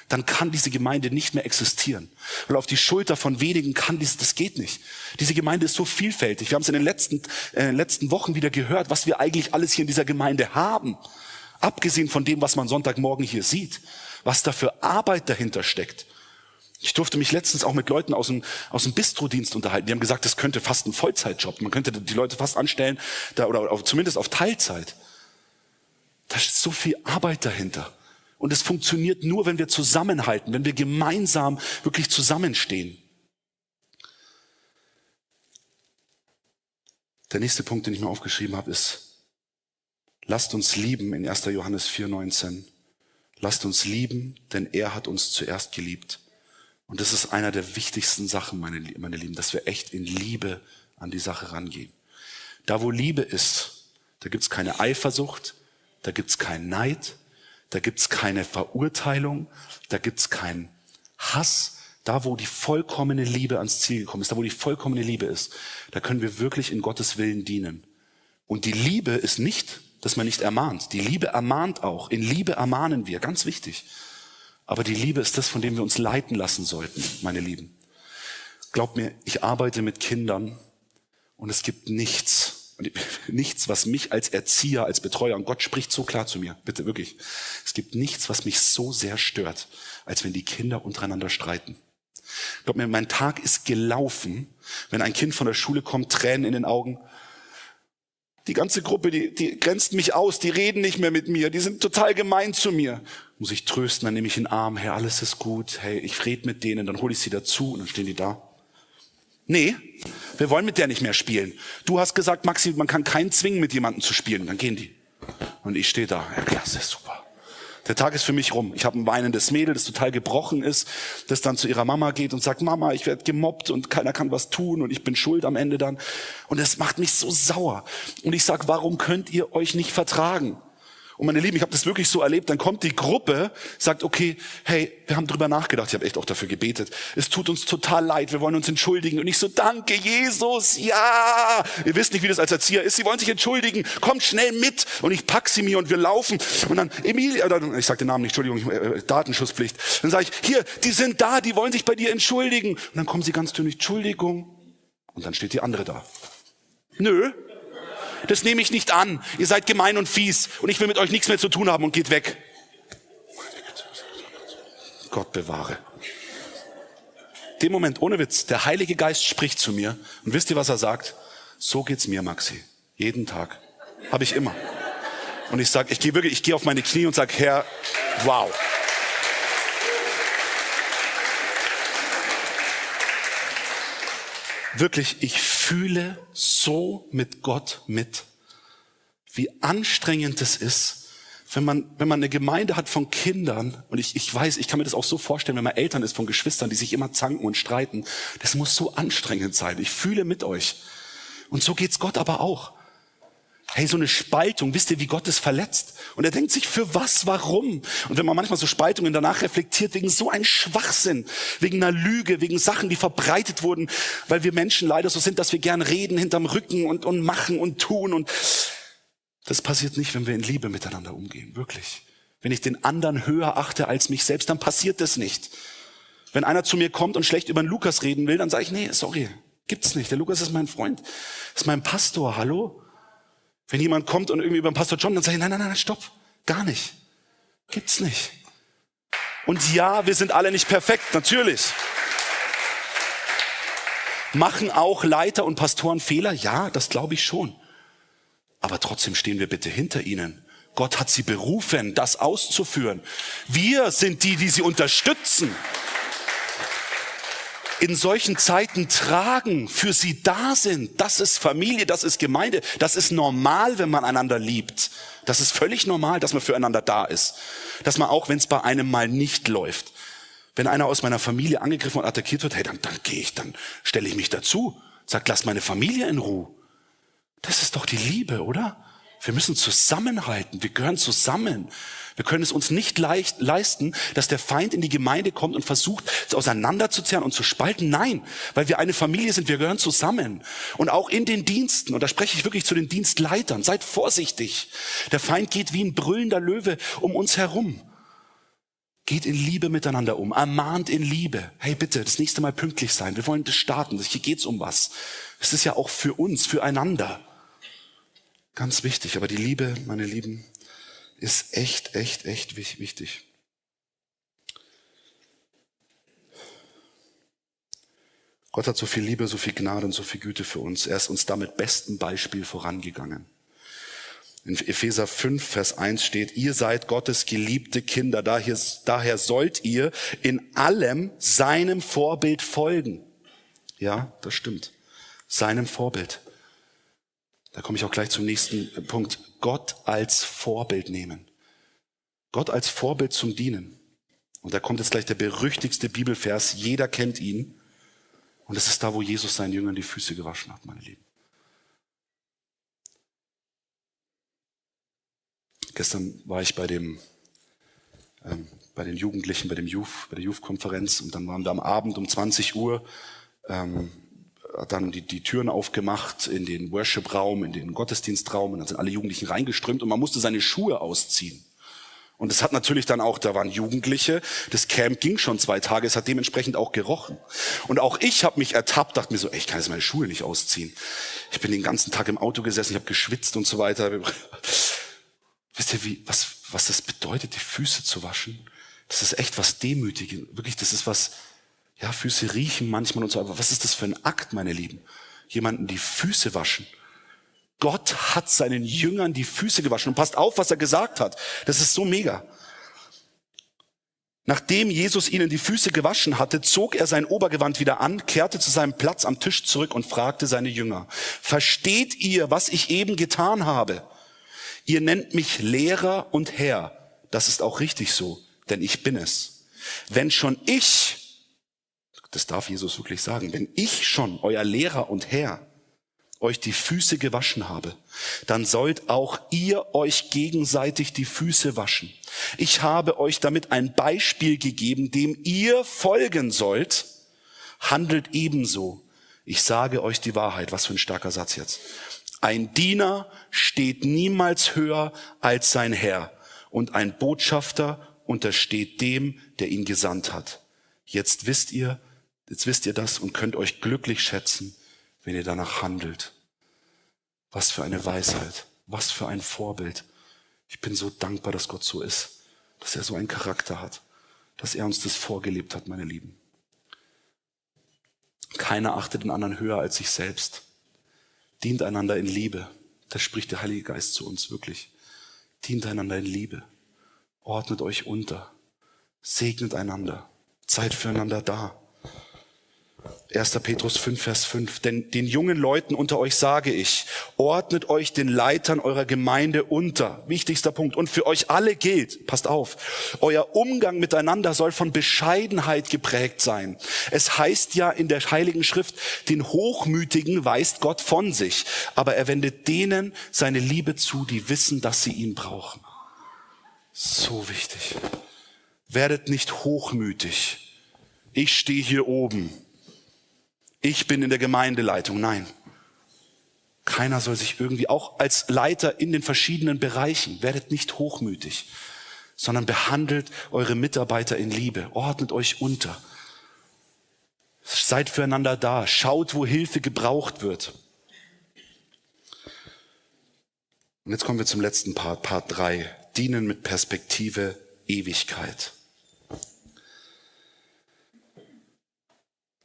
dann kann diese Gemeinde nicht mehr existieren. Weil auf die Schulter von wenigen kann dies, das geht nicht. Diese Gemeinde ist so vielfältig. Wir haben es in den letzten, äh, letzten Wochen wieder gehört, was wir eigentlich alles hier in dieser Gemeinde haben. Abgesehen von dem, was man Sonntagmorgen hier sieht. Was da für Arbeit dahinter steckt. Ich durfte mich letztens auch mit Leuten aus dem, aus dem Bistrodienst unterhalten. Die haben gesagt, das könnte fast ein Vollzeitjob. Man könnte die Leute fast anstellen, da, oder auf, zumindest auf Teilzeit. Da ist so viel Arbeit dahinter. Und es funktioniert nur, wenn wir zusammenhalten, wenn wir gemeinsam wirklich zusammenstehen. Der nächste Punkt, den ich mir aufgeschrieben habe, ist, lasst uns lieben in 1. Johannes 4,19. Lasst uns lieben, denn er hat uns zuerst geliebt. Und das ist einer der wichtigsten Sachen, meine, meine Lieben, dass wir echt in Liebe an die Sache rangehen. Da, wo Liebe ist, da gibt's keine Eifersucht, da gibt's keinen Neid, da gibt's keine Verurteilung, da gibt's keinen Hass. Da, wo die vollkommene Liebe ans Ziel gekommen ist, da, wo die vollkommene Liebe ist, da können wir wirklich in Gottes Willen dienen. Und die Liebe ist nicht, dass man nicht ermahnt. Die Liebe ermahnt auch. In Liebe ermahnen wir, ganz wichtig. Aber die Liebe ist das, von dem wir uns leiten lassen sollten, meine Lieben. Glaubt mir, ich arbeite mit Kindern und es gibt nichts, nichts, was mich als Erzieher, als Betreuer, und Gott spricht so klar zu mir, bitte wirklich, es gibt nichts, was mich so sehr stört, als wenn die Kinder untereinander streiten. Glaubt mir, mein Tag ist gelaufen, wenn ein Kind von der Schule kommt, Tränen in den Augen, die ganze Gruppe, die, die grenzt mich aus, die reden nicht mehr mit mir, die sind total gemein zu mir. Muss ich trösten, dann nehme ich den Arm, hey, alles ist gut, hey, ich rede mit denen, dann hole ich sie dazu und dann stehen die da. Nee, wir wollen mit der nicht mehr spielen. Du hast gesagt, Maxi, man kann keinen zwingen, mit jemandem zu spielen. Dann gehen die. Und ich stehe da, ja klasse, super. Der Tag ist für mich rum. Ich habe ein weinendes Mädel, das total gebrochen ist, das dann zu ihrer Mama geht und sagt, Mama, ich werde gemobbt und keiner kann was tun und ich bin schuld am Ende dann. Und es macht mich so sauer. Und ich sag, warum könnt ihr euch nicht vertragen? Und meine Lieben, ich habe das wirklich so erlebt, dann kommt die Gruppe, sagt, okay, hey, wir haben drüber nachgedacht, ich habe echt auch dafür gebetet. Es tut uns total leid, wir wollen uns entschuldigen. Und ich so, danke Jesus, ja. Ihr wisst nicht, wie das als Erzieher ist, sie wollen sich entschuldigen, kommt schnell mit. Und ich pack sie mir und wir laufen. Und dann, Emilia, ich sag den Namen nicht, Entschuldigung, äh, Datenschutzpflicht. Dann sage ich, hier, die sind da, die wollen sich bei dir entschuldigen. Und dann kommen sie ganz dünn, Entschuldigung. Und dann steht die andere da. Nö, das nehme ich nicht an. Ihr seid gemein und fies und ich will mit euch nichts mehr zu tun haben und geht weg. Gott bewahre. Dem Moment, ohne Witz, der Heilige Geist spricht zu mir und wisst ihr, was er sagt? So geht's mir, Maxi. Jeden Tag. Habe ich immer. Und ich sage, ich gehe wirklich, ich gehe auf meine Knie und sage, Herr, wow. Wirklich, ich fühle so mit Gott mit, wie anstrengend es ist, wenn man, wenn man eine Gemeinde hat von Kindern, und ich, ich weiß, ich kann mir das auch so vorstellen, wenn man Eltern ist von Geschwistern, die sich immer zanken und streiten, das muss so anstrengend sein. Ich fühle mit euch. Und so geht's Gott aber auch. Hey, so eine Spaltung, wisst ihr, wie Gott es verletzt? Und er denkt sich, für was, warum? Und wenn man manchmal so Spaltungen danach reflektiert, wegen so einem Schwachsinn, wegen einer Lüge, wegen Sachen, die verbreitet wurden, weil wir Menschen leider so sind, dass wir gern reden hinterm Rücken und, und machen und tun. Und das passiert nicht, wenn wir in Liebe miteinander umgehen, wirklich. Wenn ich den anderen höher achte als mich selbst, dann passiert das nicht. Wenn einer zu mir kommt und schlecht über den Lukas reden will, dann sage ich, nee, sorry, gibt's nicht. Der Lukas ist mein Freund, ist mein Pastor, hallo? Wenn jemand kommt und irgendwie über den Pastor John, dann sage ich, nein, nein, nein, stopp, gar nicht. Gibt's nicht. Und ja, wir sind alle nicht perfekt, natürlich. Machen auch Leiter und Pastoren Fehler? Ja, das glaube ich schon. Aber trotzdem stehen wir bitte hinter ihnen. Gott hat sie berufen, das auszuführen. Wir sind die, die sie unterstützen in solchen Zeiten tragen, für sie da sind. Das ist Familie, das ist Gemeinde, das ist normal, wenn man einander liebt. Das ist völlig normal, dass man füreinander da ist. Dass man auch, wenn es bei einem mal nicht läuft, wenn einer aus meiner Familie angegriffen und attackiert wird, hey, dann, dann gehe ich, dann stelle ich mich dazu, sag, lass meine Familie in Ruhe. Das ist doch die Liebe, oder? Wir müssen zusammenhalten, wir gehören zusammen. Wir können es uns nicht leicht leisten, dass der Feind in die Gemeinde kommt und versucht, es auseinanderzuzerren und zu spalten. Nein, weil wir eine Familie sind, wir gehören zusammen. Und auch in den Diensten, und da spreche ich wirklich zu den Dienstleitern, seid vorsichtig. Der Feind geht wie ein brüllender Löwe um uns herum. Geht in Liebe miteinander um, ermahnt in Liebe. Hey bitte, das nächste Mal pünktlich sein. Wir wollen das starten. Hier geht's um was. Es ist ja auch für uns, füreinander. Ganz wichtig. Aber die Liebe, meine Lieben, ist echt, echt, echt wichtig. Gott hat so viel Liebe, so viel Gnade und so viel Güte für uns. Er ist uns da mit bestem Beispiel vorangegangen. In Epheser 5, Vers 1 steht, ihr seid Gottes geliebte Kinder, daher, daher sollt ihr in allem seinem Vorbild folgen. Ja, das stimmt. Seinem Vorbild. Da komme ich auch gleich zum nächsten Punkt. Gott als Vorbild nehmen. Gott als Vorbild zum Dienen. Und da kommt jetzt gleich der berüchtigste Bibelvers. Jeder kennt ihn. Und es ist da, wo Jesus seinen Jüngern die Füße gewaschen hat, meine Lieben. Gestern war ich bei dem, ähm, bei den Jugendlichen, bei dem Youth, bei der Youth-Konferenz und dann waren wir am Abend um 20 Uhr ähm, hat dann die, die Türen aufgemacht in den Worship-Raum, in den Gottesdienstraum und dann sind alle Jugendlichen reingeströmt und man musste seine Schuhe ausziehen. Und es hat natürlich dann auch, da waren Jugendliche, das Camp ging schon zwei Tage, es hat dementsprechend auch gerochen. Und auch ich habe mich ertappt, dachte mir so, ey, ich kann jetzt meine Schuhe nicht ausziehen. Ich bin den ganzen Tag im Auto gesessen, ich habe geschwitzt und so weiter. Wisst ihr, wie, was, was das bedeutet, die Füße zu waschen? Das ist echt was Demütiges. Wirklich, das ist was, ja, Füße riechen manchmal und so, aber was ist das für ein Akt, meine Lieben? Jemanden die Füße waschen. Gott hat seinen Jüngern die Füße gewaschen und passt auf, was er gesagt hat. Das ist so mega. Nachdem Jesus ihnen die Füße gewaschen hatte, zog er sein Obergewand wieder an, kehrte zu seinem Platz am Tisch zurück und fragte seine Jünger, versteht ihr, was ich eben getan habe? Ihr nennt mich Lehrer und Herr. Das ist auch richtig so, denn ich bin es. Wenn schon ich das darf Jesus wirklich sagen. Wenn ich schon, euer Lehrer und Herr, euch die Füße gewaschen habe, dann sollt auch ihr euch gegenseitig die Füße waschen. Ich habe euch damit ein Beispiel gegeben, dem ihr folgen sollt. Handelt ebenso. Ich sage euch die Wahrheit. Was für ein starker Satz jetzt. Ein Diener steht niemals höher als sein Herr und ein Botschafter untersteht dem, der ihn gesandt hat. Jetzt wisst ihr, Jetzt wisst ihr das und könnt euch glücklich schätzen, wenn ihr danach handelt. Was für eine Weisheit, was für ein Vorbild. Ich bin so dankbar, dass Gott so ist, dass er so einen Charakter hat, dass er uns das vorgelebt hat, meine Lieben. Keiner achtet den anderen höher als sich selbst. Dient einander in Liebe. Das spricht der Heilige Geist zu uns wirklich. Dient einander in Liebe. Ordnet euch unter. Segnet einander. Seid füreinander da. 1. Petrus 5, Vers 5. Denn den jungen Leuten unter euch sage ich, ordnet euch den Leitern eurer Gemeinde unter. Wichtigster Punkt. Und für euch alle gilt, passt auf, euer Umgang miteinander soll von Bescheidenheit geprägt sein. Es heißt ja in der Heiligen Schrift, den Hochmütigen weist Gott von sich, aber er wendet denen seine Liebe zu, die wissen, dass sie ihn brauchen. So wichtig. Werdet nicht hochmütig. Ich stehe hier oben ich bin in der Gemeindeleitung. Nein. Keiner soll sich irgendwie, auch als Leiter in den verschiedenen Bereichen, werdet nicht hochmütig, sondern behandelt eure Mitarbeiter in Liebe, ordnet euch unter. Seid füreinander da, schaut, wo Hilfe gebraucht wird. Und jetzt kommen wir zum letzten Part, Part drei: Dienen mit Perspektive Ewigkeit.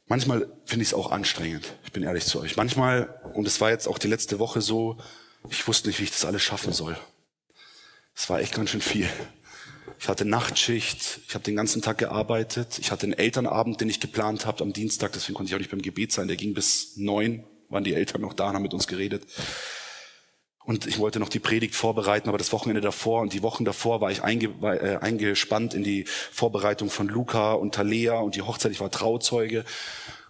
Manchmal finde ich es auch anstrengend, ich bin ehrlich zu euch. Manchmal, und es war jetzt auch die letzte Woche so, ich wusste nicht, wie ich das alles schaffen soll. Es war echt ganz schön viel. Ich hatte Nachtschicht, ich habe den ganzen Tag gearbeitet, ich hatte einen Elternabend, den ich geplant habe am Dienstag, deswegen konnte ich auch nicht beim Gebet sein, der ging bis neun, waren die Eltern noch da und haben mit uns geredet. Und ich wollte noch die Predigt vorbereiten, aber das Wochenende davor und die Wochen davor war ich einge, war, äh, eingespannt in die Vorbereitung von Luca und Talea und die Hochzeit. Ich war Trauzeuge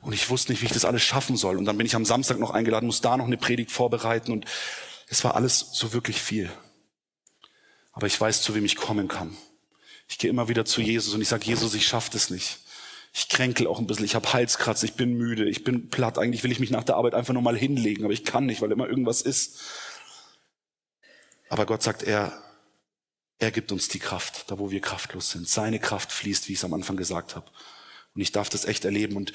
und ich wusste nicht, wie ich das alles schaffen soll. Und dann bin ich am Samstag noch eingeladen, muss da noch eine Predigt vorbereiten und es war alles so wirklich viel. Aber ich weiß, zu wem ich kommen kann. Ich gehe immer wieder zu Jesus und ich sage, Jesus, ich schaffe das nicht. Ich kränkel auch ein bisschen, ich habe Halskratz, ich bin müde, ich bin platt. Eigentlich will ich mich nach der Arbeit einfach nur mal hinlegen, aber ich kann nicht, weil immer irgendwas ist. Aber Gott sagt, er, er gibt uns die Kraft, da wo wir kraftlos sind. Seine Kraft fließt, wie ich es am Anfang gesagt habe. Und ich darf das echt erleben. Und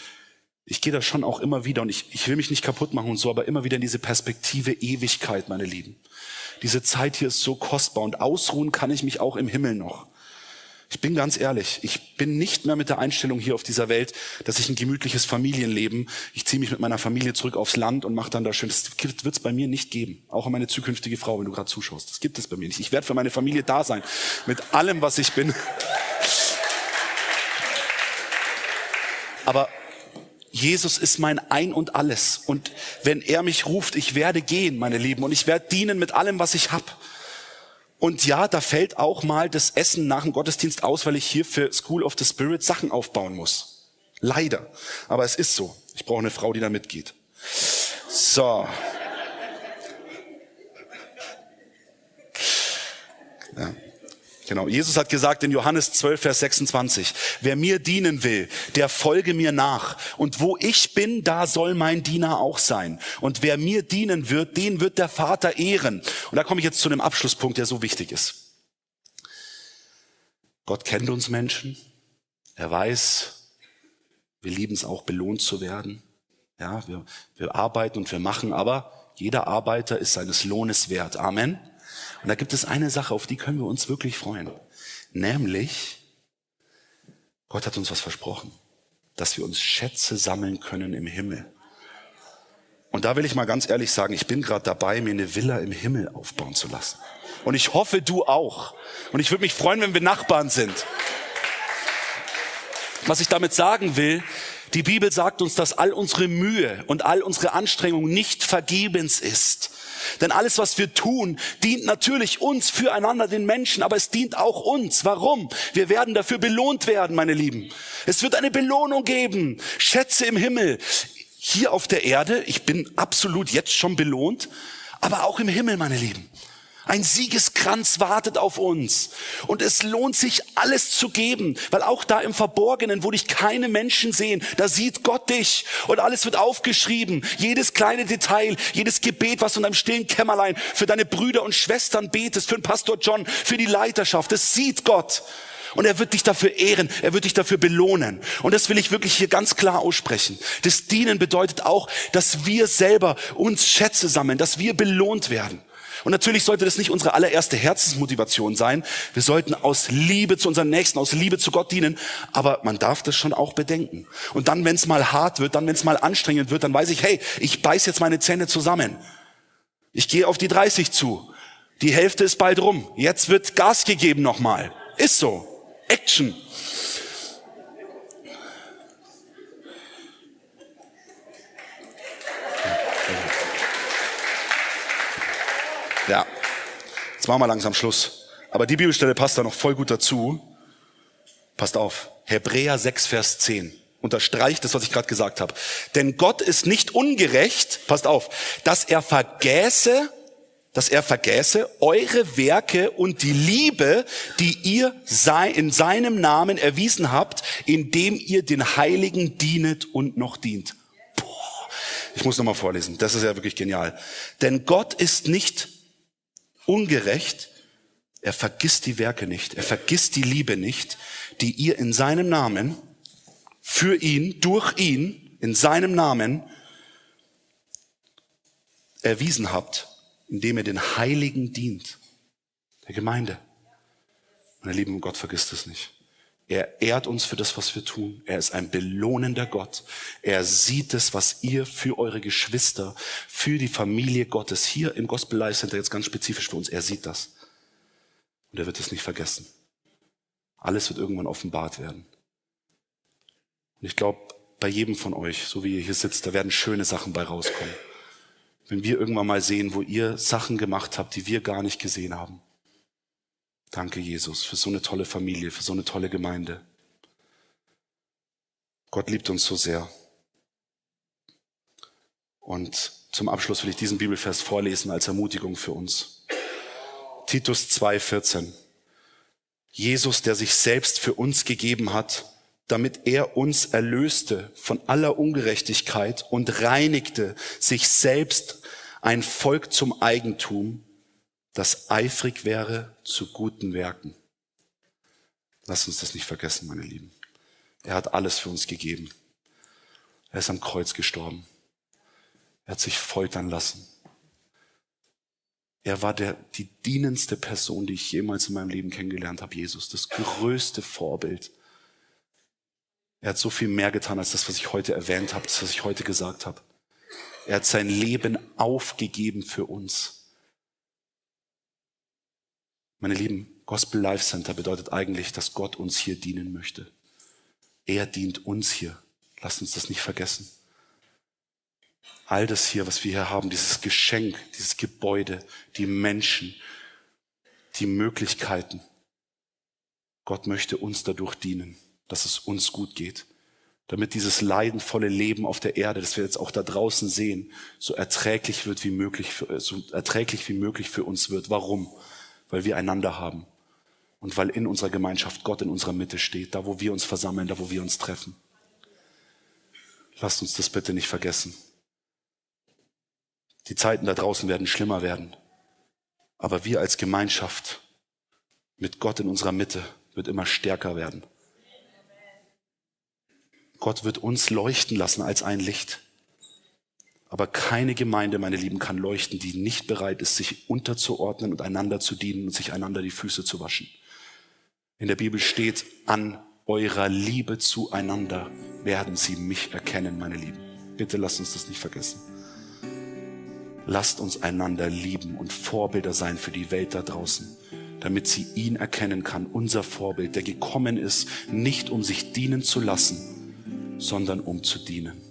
ich gehe da schon auch immer wieder, und ich, ich will mich nicht kaputt machen und so, aber immer wieder in diese Perspektive Ewigkeit, meine Lieben. Diese Zeit hier ist so kostbar und ausruhen kann ich mich auch im Himmel noch. Ich bin ganz ehrlich, ich bin nicht mehr mit der Einstellung hier auf dieser Welt, dass ich ein gemütliches Familienleben, ich ziehe mich mit meiner Familie zurück aufs Land und mache dann da schön. Das wird es bei mir nicht geben. Auch an meine zukünftige Frau, wenn du gerade zuschaust. Das gibt es bei mir nicht. Ich werde für meine Familie da sein. Mit allem, was ich bin. Aber Jesus ist mein Ein und alles. Und wenn er mich ruft, ich werde gehen, meine Lieben, und ich werde dienen mit allem, was ich hab. Und ja, da fällt auch mal das Essen nach dem Gottesdienst aus, weil ich hier für School of the Spirit Sachen aufbauen muss. Leider. Aber es ist so. Ich brauche eine Frau, die da mitgeht. So. Genau. Jesus hat gesagt in Johannes 12, Vers 26, wer mir dienen will, der folge mir nach. Und wo ich bin, da soll mein Diener auch sein. Und wer mir dienen wird, den wird der Vater ehren. Und da komme ich jetzt zu einem Abschlusspunkt, der so wichtig ist. Gott kennt uns Menschen. Er weiß, wir lieben es auch, belohnt zu werden. Ja, wir, wir arbeiten und wir machen, aber jeder Arbeiter ist seines Lohnes wert. Amen. Und da gibt es eine Sache, auf die können wir uns wirklich freuen. Nämlich, Gott hat uns was versprochen, dass wir uns Schätze sammeln können im Himmel. Und da will ich mal ganz ehrlich sagen, ich bin gerade dabei, mir eine Villa im Himmel aufbauen zu lassen. Und ich hoffe, du auch. Und ich würde mich freuen, wenn wir Nachbarn sind. Was ich damit sagen will, die Bibel sagt uns, dass all unsere Mühe und all unsere Anstrengung nicht vergebens ist. Denn alles, was wir tun, dient natürlich uns füreinander, den Menschen, aber es dient auch uns. Warum? Wir werden dafür belohnt werden, meine Lieben. Es wird eine Belohnung geben. Schätze im Himmel. Hier auf der Erde, ich bin absolut jetzt schon belohnt, aber auch im Himmel, meine Lieben. Ein Siegeskranz wartet auf uns. Und es lohnt sich, alles zu geben, weil auch da im Verborgenen, wo dich keine Menschen sehen, da sieht Gott dich. Und alles wird aufgeschrieben. Jedes kleine Detail, jedes Gebet, was du in deinem stillen Kämmerlein für deine Brüder und Schwestern betest, für den Pastor John, für die Leiterschaft, das sieht Gott. Und er wird dich dafür ehren, er wird dich dafür belohnen. Und das will ich wirklich hier ganz klar aussprechen. Das Dienen bedeutet auch, dass wir selber uns Schätze sammeln, dass wir belohnt werden. Und natürlich sollte das nicht unsere allererste Herzensmotivation sein. Wir sollten aus Liebe zu unseren Nächsten, aus Liebe zu Gott dienen. Aber man darf das schon auch bedenken. Und dann, wenn es mal hart wird, dann, wenn es mal anstrengend wird, dann weiß ich, hey, ich beiß jetzt meine Zähne zusammen. Ich gehe auf die 30 zu. Die Hälfte ist bald rum. Jetzt wird Gas gegeben nochmal. Ist so. Action. Ja, jetzt machen wir langsam Schluss. Aber die Bibelstelle passt da noch voll gut dazu. Passt auf. Hebräer 6, Vers 10. Unterstreicht das, was ich gerade gesagt habe. Denn Gott ist nicht ungerecht, passt auf, dass er vergäße, dass er vergäße eure Werke und die Liebe, die ihr in seinem Namen erwiesen habt, indem ihr den Heiligen dienet und noch dient. Boah, ich muss nochmal vorlesen. Das ist ja wirklich genial. Denn Gott ist nicht ungerecht. Er vergisst die Werke nicht. Er vergisst die Liebe nicht, die ihr in seinem Namen, für ihn, durch ihn, in seinem Namen erwiesen habt, indem ihr den Heiligen dient. Der Gemeinde. Meine Lieben, Gott vergisst es nicht. Er ehrt uns für das, was wir tun. Er ist ein belohnender Gott. Er sieht es, was ihr für eure Geschwister, für die Familie Gottes hier im Gospel Life Center jetzt ganz spezifisch für uns, er sieht das. Und er wird es nicht vergessen. Alles wird irgendwann offenbart werden. Und ich glaube, bei jedem von euch, so wie ihr hier sitzt, da werden schöne Sachen bei rauskommen. Wenn wir irgendwann mal sehen, wo ihr Sachen gemacht habt, die wir gar nicht gesehen haben. Danke, Jesus, für so eine tolle Familie, für so eine tolle Gemeinde. Gott liebt uns so sehr. Und zum Abschluss will ich diesen Bibelvers vorlesen als Ermutigung für uns. Titus 2,14. Jesus, der sich selbst für uns gegeben hat, damit er uns erlöste von aller Ungerechtigkeit und reinigte sich selbst ein Volk zum Eigentum, das eifrig wäre zu guten Werken. Lasst uns das nicht vergessen, meine Lieben. Er hat alles für uns gegeben. Er ist am Kreuz gestorben. Er hat sich foltern lassen. Er war der, die dienendste Person, die ich jemals in meinem Leben kennengelernt habe, Jesus. Das größte Vorbild. Er hat so viel mehr getan als das, was ich heute erwähnt habe, das, was ich heute gesagt habe. Er hat sein Leben aufgegeben für uns. Meine Lieben, Gospel Life Center bedeutet eigentlich, dass Gott uns hier dienen möchte. Er dient uns hier. Lasst uns das nicht vergessen. All das hier, was wir hier haben, dieses Geschenk, dieses Gebäude, die Menschen, die Möglichkeiten. Gott möchte uns dadurch dienen, dass es uns gut geht, damit dieses leidenvolle Leben auf der Erde, das wir jetzt auch da draußen sehen, so erträglich wird wie möglich, so erträglich wie möglich für uns wird. Warum? Weil wir einander haben und weil in unserer Gemeinschaft Gott in unserer Mitte steht, da wo wir uns versammeln, da wo wir uns treffen. Lasst uns das bitte nicht vergessen. Die Zeiten da draußen werden schlimmer werden, aber wir als Gemeinschaft mit Gott in unserer Mitte wird immer stärker werden. Gott wird uns leuchten lassen als ein Licht. Aber keine Gemeinde, meine Lieben, kann leuchten, die nicht bereit ist, sich unterzuordnen und einander zu dienen und sich einander die Füße zu waschen. In der Bibel steht, an eurer Liebe zueinander werden sie mich erkennen, meine Lieben. Bitte lasst uns das nicht vergessen. Lasst uns einander lieben und Vorbilder sein für die Welt da draußen, damit sie ihn erkennen kann, unser Vorbild, der gekommen ist, nicht um sich dienen zu lassen, sondern um zu dienen.